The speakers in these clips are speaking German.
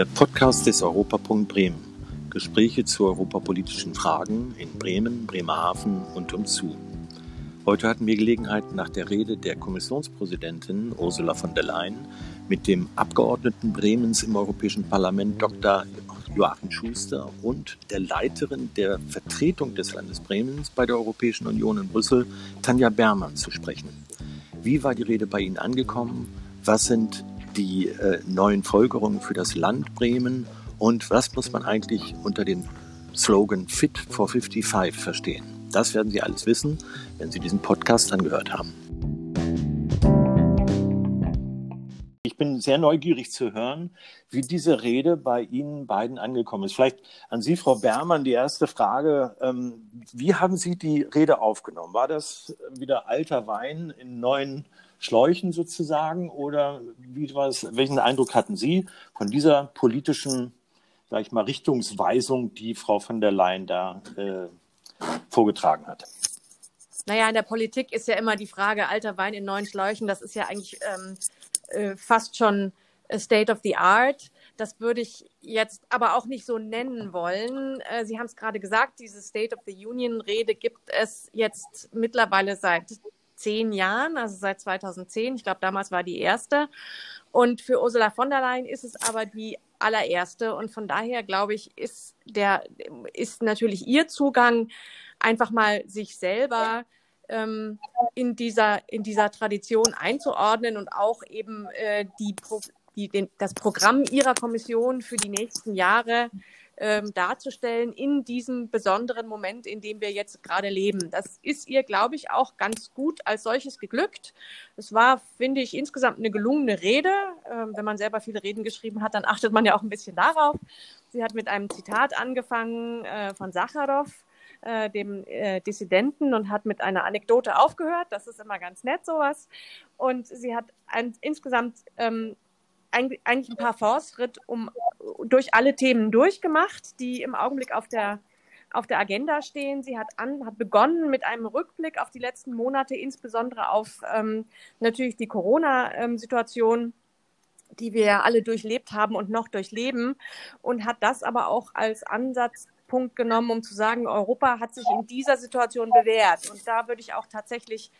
Der Podcast des Europapunkt Bremen. Gespräche zu europapolitischen Fragen in Bremen, Bremerhaven und umzu. Heute hatten wir Gelegenheit, nach der Rede der Kommissionspräsidentin Ursula von der Leyen mit dem Abgeordneten Bremens im Europäischen Parlament Dr. Joachim Schuster und der Leiterin der Vertretung des Landes Bremens bei der Europäischen Union in Brüssel, Tanja Bermann, zu sprechen. Wie war die Rede bei Ihnen angekommen? Was sind die äh, neuen Folgerungen für das Land Bremen? Und was muss man eigentlich unter dem Slogan Fit for 55 verstehen? Das werden Sie alles wissen, wenn Sie diesen Podcast angehört haben. Sehr neugierig zu hören, wie diese Rede bei Ihnen beiden angekommen ist. Vielleicht an Sie, Frau Bermann, die erste Frage. Ähm, wie haben Sie die Rede aufgenommen? War das wieder alter Wein in neuen Schläuchen sozusagen? Oder wie war welchen Eindruck hatten Sie von dieser politischen, sag ich mal, Richtungsweisung, die Frau von der Leyen da äh, vorgetragen hat? Naja, in der Politik ist ja immer die Frage, alter Wein in neuen Schläuchen, das ist ja eigentlich ähm, äh, fast schon State of the Art. Das würde ich jetzt aber auch nicht so nennen wollen. Äh, Sie haben es gerade gesagt, diese State of the Union-Rede gibt es jetzt mittlerweile seit zehn Jahren, also seit 2010. Ich glaube, damals war die erste. Und für Ursula von der Leyen ist es aber die allererste. Und von daher, glaube ich, ist der, ist natürlich ihr Zugang einfach mal sich selber ähm, in dieser, in dieser Tradition einzuordnen und auch eben äh, die, die, den, das Programm ihrer Kommission für die nächsten Jahre ähm, darzustellen in diesem besonderen Moment, in dem wir jetzt gerade leben. Das ist ihr, glaube ich, auch ganz gut als solches geglückt. Es war, finde ich, insgesamt eine gelungene Rede. Ähm, wenn man selber viele Reden geschrieben hat, dann achtet man ja auch ein bisschen darauf. Sie hat mit einem Zitat angefangen äh, von Sacharow, äh, dem äh, Dissidenten, und hat mit einer Anekdote aufgehört. Das ist immer ganz nett, sowas. Und sie hat ein, insgesamt ähm, eigentlich ein paar Fortschritt um, durch alle Themen durchgemacht, die im Augenblick auf der, auf der Agenda stehen. Sie hat, an, hat begonnen mit einem Rückblick auf die letzten Monate, insbesondere auf ähm, natürlich die Corona-Situation, die wir alle durchlebt haben und noch durchleben, und hat das aber auch als Ansatzpunkt genommen, um zu sagen, Europa hat sich in dieser Situation bewährt. Und da würde ich auch tatsächlich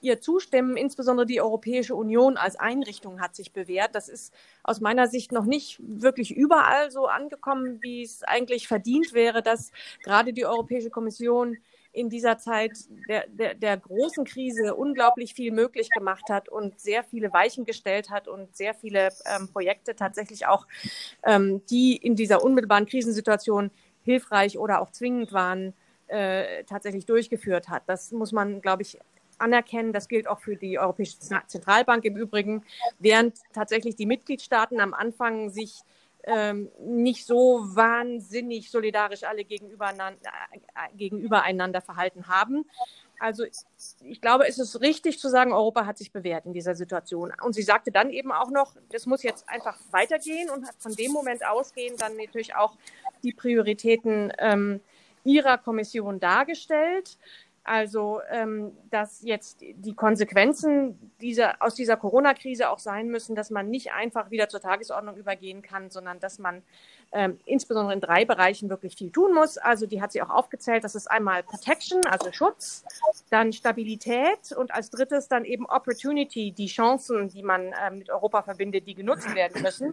ihr zustimmen. Insbesondere die Europäische Union als Einrichtung hat sich bewährt. Das ist aus meiner Sicht noch nicht wirklich überall so angekommen, wie es eigentlich verdient wäre, dass gerade die Europäische Kommission in dieser Zeit der, der, der großen Krise unglaublich viel möglich gemacht hat und sehr viele Weichen gestellt hat und sehr viele ähm, Projekte tatsächlich auch, ähm, die in dieser unmittelbaren Krisensituation hilfreich oder auch zwingend waren, äh, tatsächlich durchgeführt hat. Das muss man, glaube ich, anerkennen. Das gilt auch für die Europäische Zentralbank im Übrigen, während tatsächlich die Mitgliedstaaten am Anfang sich ähm, nicht so wahnsinnig solidarisch alle gegenüber, äh, gegenüber einander verhalten haben. Also ich glaube, es ist richtig zu sagen, Europa hat sich bewährt in dieser Situation. Und sie sagte dann eben auch noch, das muss jetzt einfach weitergehen und hat von dem Moment ausgehen dann natürlich auch die Prioritäten ähm, ihrer Kommission dargestellt. Also, ähm, dass jetzt die Konsequenzen dieser, aus dieser Corona-Krise auch sein müssen, dass man nicht einfach wieder zur Tagesordnung übergehen kann, sondern dass man ähm, insbesondere in drei Bereichen wirklich viel tun muss. Also, die hat sie auch aufgezählt. Das ist einmal Protection, also Schutz, dann Stabilität und als drittes dann eben Opportunity, die Chancen, die man äh, mit Europa verbindet, die genutzt werden müssen.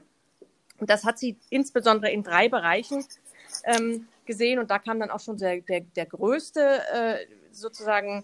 Und das hat sie insbesondere in drei Bereichen ähm, gesehen und da kam dann auch schon der, der, der größte äh, sozusagen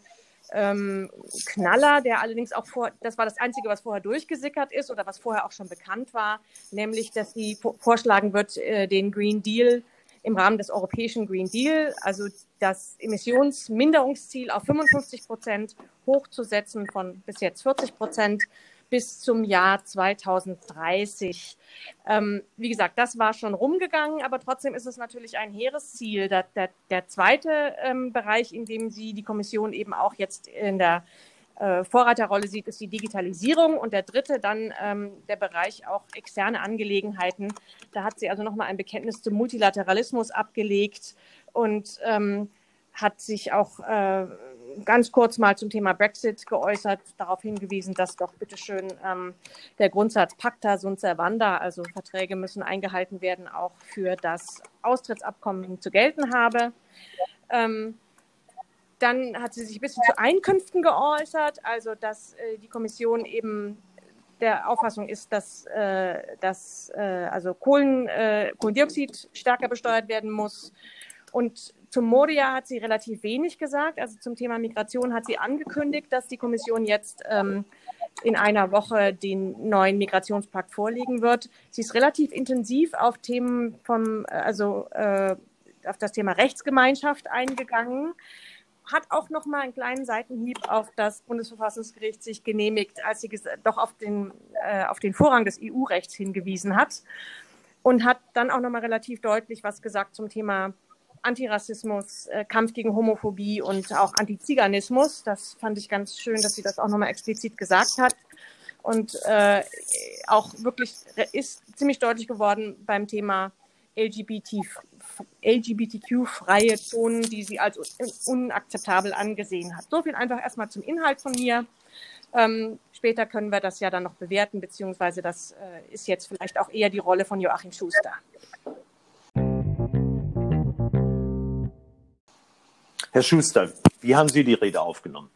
ähm, Knaller, der allerdings auch vor, das war das Einzige, was vorher durchgesickert ist oder was vorher auch schon bekannt war, nämlich, dass sie vorschlagen wird, äh, den Green Deal im Rahmen des europäischen Green Deal, also das Emissionsminderungsziel auf 55 Prozent hochzusetzen von bis jetzt 40 Prozent bis zum Jahr 2030. Ähm, wie gesagt, das war schon rumgegangen, aber trotzdem ist es natürlich ein hehres Ziel. Der, der, der zweite ähm, Bereich, in dem Sie die Kommission eben auch jetzt in der äh, Vorreiterrolle sieht, ist die Digitalisierung und der dritte dann ähm, der Bereich auch externe Angelegenheiten. Da hat sie also nochmal ein Bekenntnis zum Multilateralismus abgelegt und ähm, hat sich auch äh, ganz kurz mal zum Thema Brexit geäußert, darauf hingewiesen, dass doch bitteschön ähm, der Grundsatz Pacta sunt servanda, also Verträge müssen eingehalten werden, auch für das Austrittsabkommen zu gelten habe. Ähm, dann hat sie sich ein bisschen zu Einkünften geäußert, also dass äh, die Kommission eben der Auffassung ist, dass, äh, dass äh, also Kohlen, äh, Kohlendioxid stärker besteuert werden muss. Und zum Moria hat sie relativ wenig gesagt. Also zum Thema Migration hat sie angekündigt, dass die Kommission jetzt ähm, in einer Woche den neuen Migrationspakt vorlegen wird. Sie ist relativ intensiv auf Themen vom, also äh, auf das Thema Rechtsgemeinschaft eingegangen hat auch noch mal einen kleinen Seitenhieb auf das Bundesverfassungsgericht sich genehmigt, als sie doch auf den, äh, auf den Vorrang des EU-Rechts hingewiesen hat und hat dann auch noch mal relativ deutlich was gesagt zum Thema Antirassismus, äh, Kampf gegen Homophobie und auch Antiziganismus. Das fand ich ganz schön, dass sie das auch noch mal explizit gesagt hat. Und äh, auch wirklich ist ziemlich deutlich geworden beim Thema LGBT, LGBTQ-freie Zonen, die sie als unakzeptabel angesehen hat. So viel einfach erstmal zum Inhalt von mir. Ähm, später können wir das ja dann noch bewerten, beziehungsweise das äh, ist jetzt vielleicht auch eher die Rolle von Joachim Schuster. Herr Schuster, wie haben Sie die Rede aufgenommen?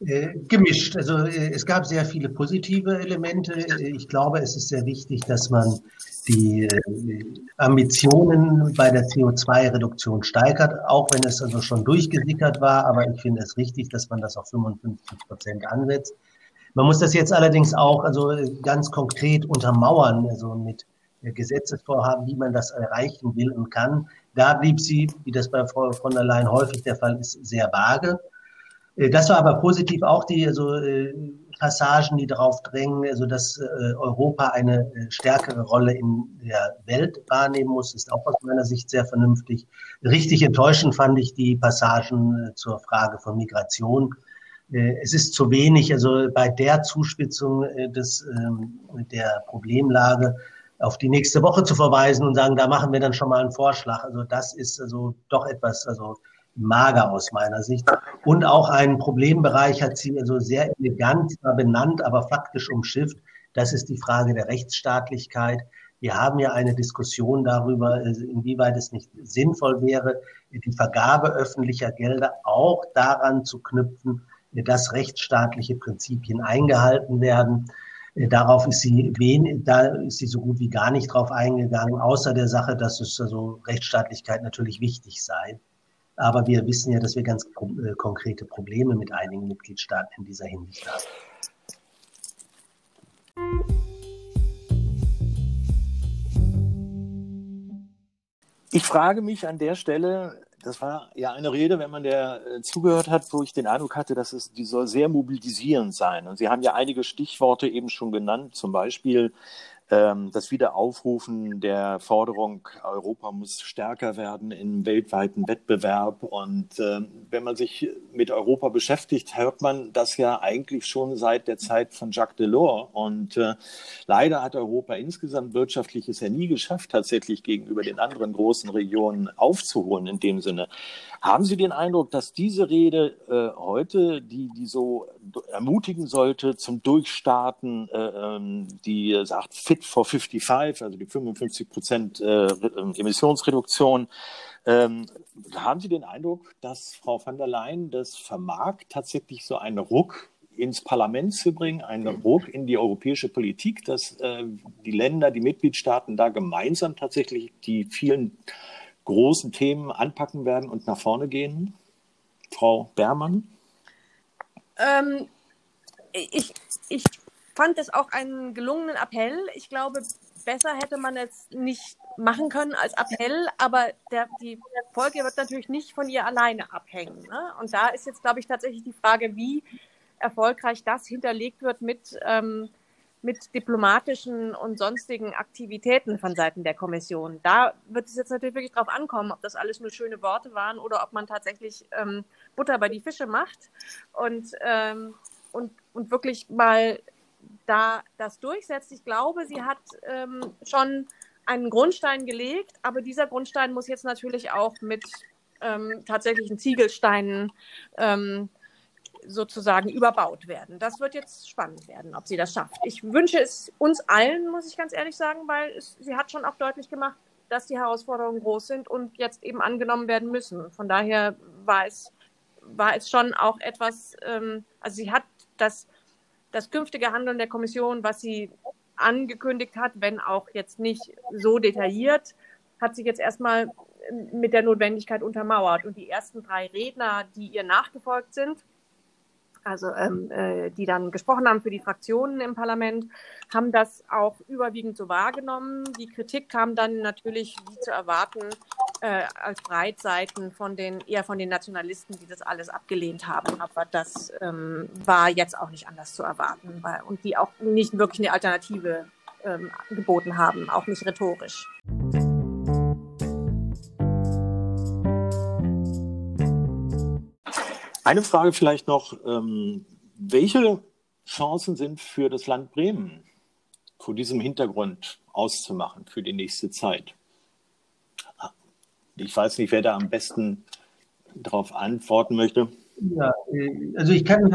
Äh, gemischt. Also äh, es gab sehr viele positive Elemente. Ich glaube, es ist sehr wichtig, dass man die äh, Ambitionen bei der CO2-Reduktion steigert, auch wenn es also schon durchgesickert war. Aber ich finde es richtig, dass man das auf 55 Prozent ansetzt. Man muss das jetzt allerdings auch also ganz konkret untermauern, also mit Gesetzesvorhaben, wie man das erreichen will und kann. Da blieb sie, wie das bei Frau von der Leyen häufig der Fall ist, sehr vage. Äh, das war aber positiv auch die also, äh, Passagen, die darauf drängen, also dass äh, Europa eine äh, stärkere Rolle in der Welt wahrnehmen muss, ist auch aus meiner Sicht sehr vernünftig. Richtig enttäuschend fand ich die Passagen äh, zur Frage von Migration. Äh, es ist zu wenig, also bei der Zuspitzung äh, des, äh, der Problemlage auf die nächste Woche zu verweisen und sagen, da machen wir dann schon mal einen Vorschlag. Also das ist also doch etwas, also mager aus meiner Sicht. Und auch einen Problembereich hat sie also sehr elegant benannt, aber faktisch umschifft. Das ist die Frage der Rechtsstaatlichkeit. Wir haben ja eine Diskussion darüber, inwieweit es nicht sinnvoll wäre, die Vergabe öffentlicher Gelder auch daran zu knüpfen, dass rechtsstaatliche Prinzipien eingehalten werden. Darauf ist sie wen, da ist sie so gut wie gar nicht drauf eingegangen, außer der Sache, dass es also Rechtsstaatlichkeit natürlich wichtig sei. Aber wir wissen ja, dass wir ganz äh, konkrete Probleme mit einigen Mitgliedstaaten in dieser Hinsicht haben. Ich frage mich an der Stelle, das war ja eine Rede, wenn man der äh, zugehört hat, wo ich den Eindruck hatte, dass es, die soll sehr mobilisierend sein. Und Sie haben ja einige Stichworte eben schon genannt, zum Beispiel das Wiederaufrufen der Forderung, Europa muss stärker werden im weltweiten Wettbewerb. Und äh, wenn man sich mit Europa beschäftigt, hört man das ja eigentlich schon seit der Zeit von Jacques Delors. Und äh, leider hat Europa insgesamt wirtschaftlich es ja nie geschafft, tatsächlich gegenüber den anderen großen Regionen aufzuholen in dem Sinne. Haben Sie den Eindruck, dass diese Rede äh, heute, die, die so ermutigen sollte zum Durchstarten, äh, ähm, die sagt Fit for 55, also die 55 Prozent äh, Emissionsreduktion, ähm, haben Sie den Eindruck, dass Frau van der Leyen das vermag, tatsächlich so einen Ruck ins Parlament zu bringen, einen Ruck in die europäische Politik, dass äh, die Länder, die Mitgliedstaaten da gemeinsam tatsächlich die vielen großen Themen anpacken werden und nach vorne gehen? Frau Bermann? Ähm, ich, ich fand es auch einen gelungenen Appell. Ich glaube, besser hätte man es nicht machen können als Appell, aber der, die Folge wird natürlich nicht von ihr alleine abhängen. Ne? Und da ist jetzt, glaube ich, tatsächlich die Frage, wie erfolgreich das hinterlegt wird mit ähm, mit diplomatischen und sonstigen Aktivitäten von Seiten der Kommission. Da wird es jetzt natürlich wirklich drauf ankommen, ob das alles nur schöne Worte waren oder ob man tatsächlich ähm, Butter bei die Fische macht und, ähm, und, und wirklich mal da das durchsetzt. Ich glaube, sie hat ähm, schon einen Grundstein gelegt, aber dieser Grundstein muss jetzt natürlich auch mit ähm, tatsächlichen Ziegelsteinen ähm, sozusagen überbaut werden. Das wird jetzt spannend werden, ob sie das schafft. Ich wünsche es uns allen, muss ich ganz ehrlich sagen, weil es, sie hat schon auch deutlich gemacht, dass die Herausforderungen groß sind und jetzt eben angenommen werden müssen. Von daher war es, war es schon auch etwas, ähm, also sie hat das, das künftige Handeln der Kommission, was sie angekündigt hat, wenn auch jetzt nicht so detailliert, hat sich jetzt erstmal mit der Notwendigkeit untermauert. Und die ersten drei Redner, die ihr nachgefolgt sind, also ähm, äh, die dann gesprochen haben für die Fraktionen im Parlament, haben das auch überwiegend so wahrgenommen. Die Kritik kam dann natürlich, wie zu erwarten, äh, als Breitseiten von den eher von den Nationalisten, die das alles abgelehnt haben. Aber das ähm, war jetzt auch nicht anders zu erwarten, weil, und die auch nicht wirklich eine Alternative ähm, geboten haben, auch nicht rhetorisch. Eine Frage vielleicht noch. Ähm, welche Chancen sind für das Land Bremen vor diesem Hintergrund auszumachen für die nächste Zeit? Ich weiß nicht, wer da am besten darauf antworten möchte. Ja, äh, also ich kann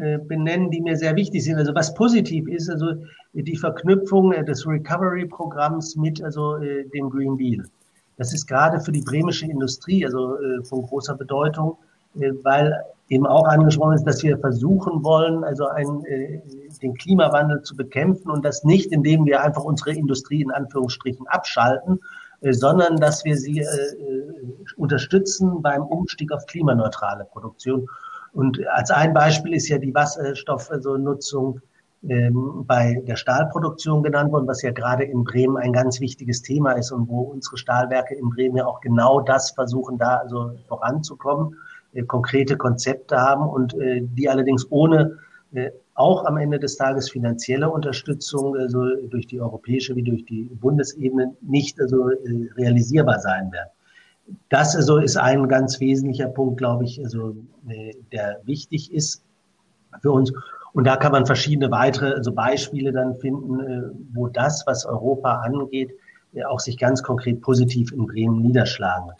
äh, benennen, die mir sehr wichtig sind. Also was positiv ist, also die Verknüpfung äh, des Recovery-Programms mit also dem Green Deal. Das ist gerade für die bremische Industrie also von großer Bedeutung weil eben auch angesprochen ist, dass wir versuchen wollen, also ein, äh, den Klimawandel zu bekämpfen und das nicht, indem wir einfach unsere Industrie in Anführungsstrichen abschalten, äh, sondern dass wir sie äh, unterstützen beim Umstieg auf klimaneutrale Produktion. Und als ein Beispiel ist ja die Wasserstoffnutzung ähm, bei der Stahlproduktion genannt worden, was ja gerade in Bremen ein ganz wichtiges Thema ist und wo unsere Stahlwerke in Bremen ja auch genau das versuchen, da also voranzukommen. Äh, konkrete Konzepte haben und äh, die allerdings ohne äh, auch am Ende des Tages finanzielle Unterstützung, also durch die europäische wie durch die Bundesebene, nicht also realisierbar sein werden. Das also ist ein ganz wesentlicher Punkt, glaube ich, also, der wichtig ist für uns. Und da kann man verschiedene weitere also Beispiele dann finden, wo das, was Europa angeht, auch sich ganz konkret positiv in Bremen niederschlagen.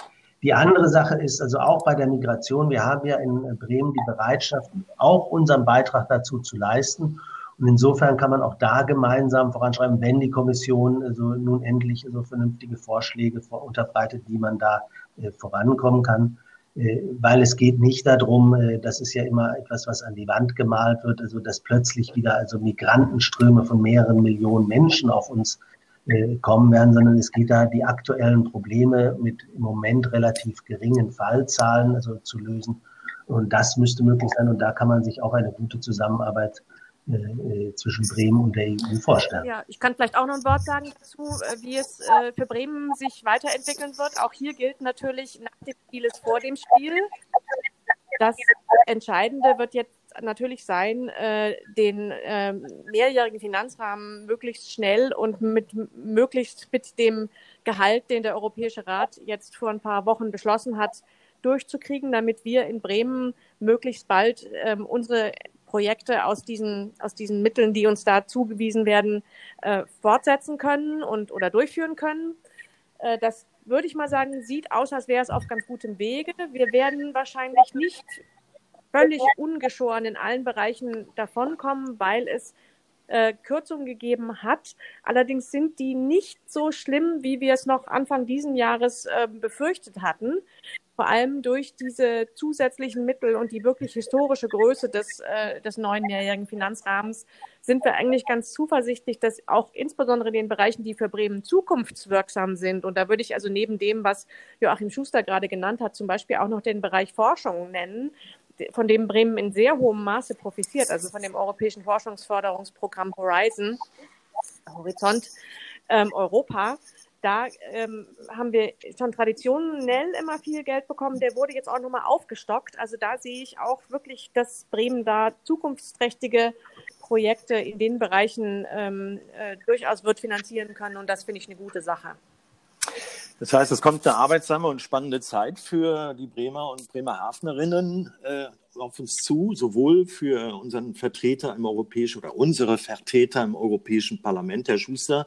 Die andere Sache ist also auch bei der Migration, wir haben ja in Bremen die Bereitschaft, auch unseren Beitrag dazu zu leisten. Und insofern kann man auch da gemeinsam voranschreiben, wenn die Kommission also nun endlich so vernünftige Vorschläge unterbreitet, wie man da äh, vorankommen kann. Äh, weil es geht nicht darum, äh, das ist ja immer etwas, was an die Wand gemalt wird, also dass plötzlich wieder also Migrantenströme von mehreren Millionen Menschen auf uns äh, kommen werden, sondern es geht da die aktuellen Probleme mit im Moment relativ geringen Fallzahlen also zu lösen. Und das müsste möglich sein. Und da kann man sich auch eine gute Zusammenarbeit äh, äh zwischen Bremen und der EU vorstellen. Ja, ich kann vielleicht auch noch ein Wort sagen dazu, wie es für Bremen sich weiterentwickeln wird. Auch hier gilt natürlich, nach dem Spiel ist vor dem Spiel. Das Entscheidende wird jetzt natürlich sein, äh, den äh, mehrjährigen Finanzrahmen möglichst schnell und mit möglichst mit dem Gehalt, den der Europäische Rat jetzt vor ein paar Wochen beschlossen hat, durchzukriegen, damit wir in Bremen möglichst bald ähm, unsere Projekte aus diesen, aus diesen Mitteln, die uns da zugewiesen werden, äh, fortsetzen können und oder durchführen können. Äh, das würde ich mal sagen, sieht aus, als wäre es auf ganz gutem Wege. Wir werden wahrscheinlich nicht völlig ungeschoren in allen Bereichen davonkommen, weil es äh, Kürzungen gegeben hat. Allerdings sind die nicht so schlimm, wie wir es noch Anfang diesen Jahres äh, befürchtet hatten. Vor allem durch diese zusätzlichen Mittel und die wirklich historische Größe des, äh, des neuen mehrjährigen Finanzrahmens sind wir eigentlich ganz zuversichtlich, dass auch insbesondere in den Bereichen, die für Bremen zukunftswirksam sind, und da würde ich also neben dem, was Joachim Schuster gerade genannt hat, zum Beispiel auch noch den Bereich Forschung nennen, von dem Bremen in sehr hohem Maße profitiert, also von dem europäischen Forschungsförderungsprogramm Horizon, Horizont ähm, Europa. Da ähm, haben wir schon traditionell immer viel Geld bekommen. Der wurde jetzt auch nochmal aufgestockt. Also da sehe ich auch wirklich, dass Bremen da zukunftsträchtige Projekte in den Bereichen ähm, äh, durchaus wird finanzieren können. Und das finde ich eine gute Sache. Das heißt, es kommt eine arbeitsame und spannende Zeit für die Bremer und Bremerhavenerinnen. Auf uns zu, sowohl für unseren Vertreter im europäischen oder unsere Vertreter im Europäischen Parlament, Herr Schuster.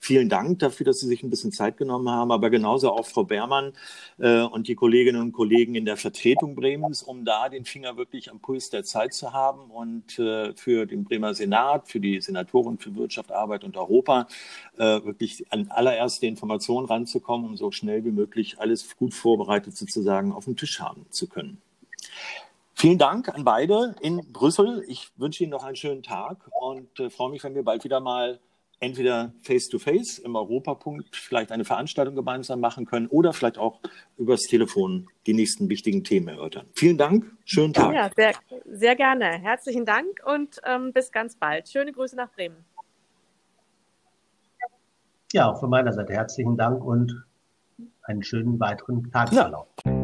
Vielen Dank dafür, dass Sie sich ein bisschen Zeit genommen haben, aber genauso auch Frau Beermann äh, und die Kolleginnen und Kollegen in der Vertretung Bremens, um da den Finger wirklich am Puls der Zeit zu haben und äh, für den Bremer Senat, für die Senatoren für Wirtschaft, Arbeit und Europa äh, wirklich an allererste Informationen ranzukommen, um so schnell wie möglich alles gut vorbereitet sozusagen auf dem Tisch haben zu können. Vielen Dank an beide in Brüssel. Ich wünsche Ihnen noch einen schönen Tag und äh, freue mich, wenn wir bald wieder mal entweder face-to-face -face im Europapunkt vielleicht eine Veranstaltung gemeinsam machen können oder vielleicht auch übers Telefon die nächsten wichtigen Themen erörtern. Vielen Dank, schönen Tag. Ja, sehr, sehr gerne. Herzlichen Dank und ähm, bis ganz bald. Schöne Grüße nach Bremen. Ja, auch von meiner Seite herzlichen Dank und einen schönen weiteren Tagesverlauf. Ja.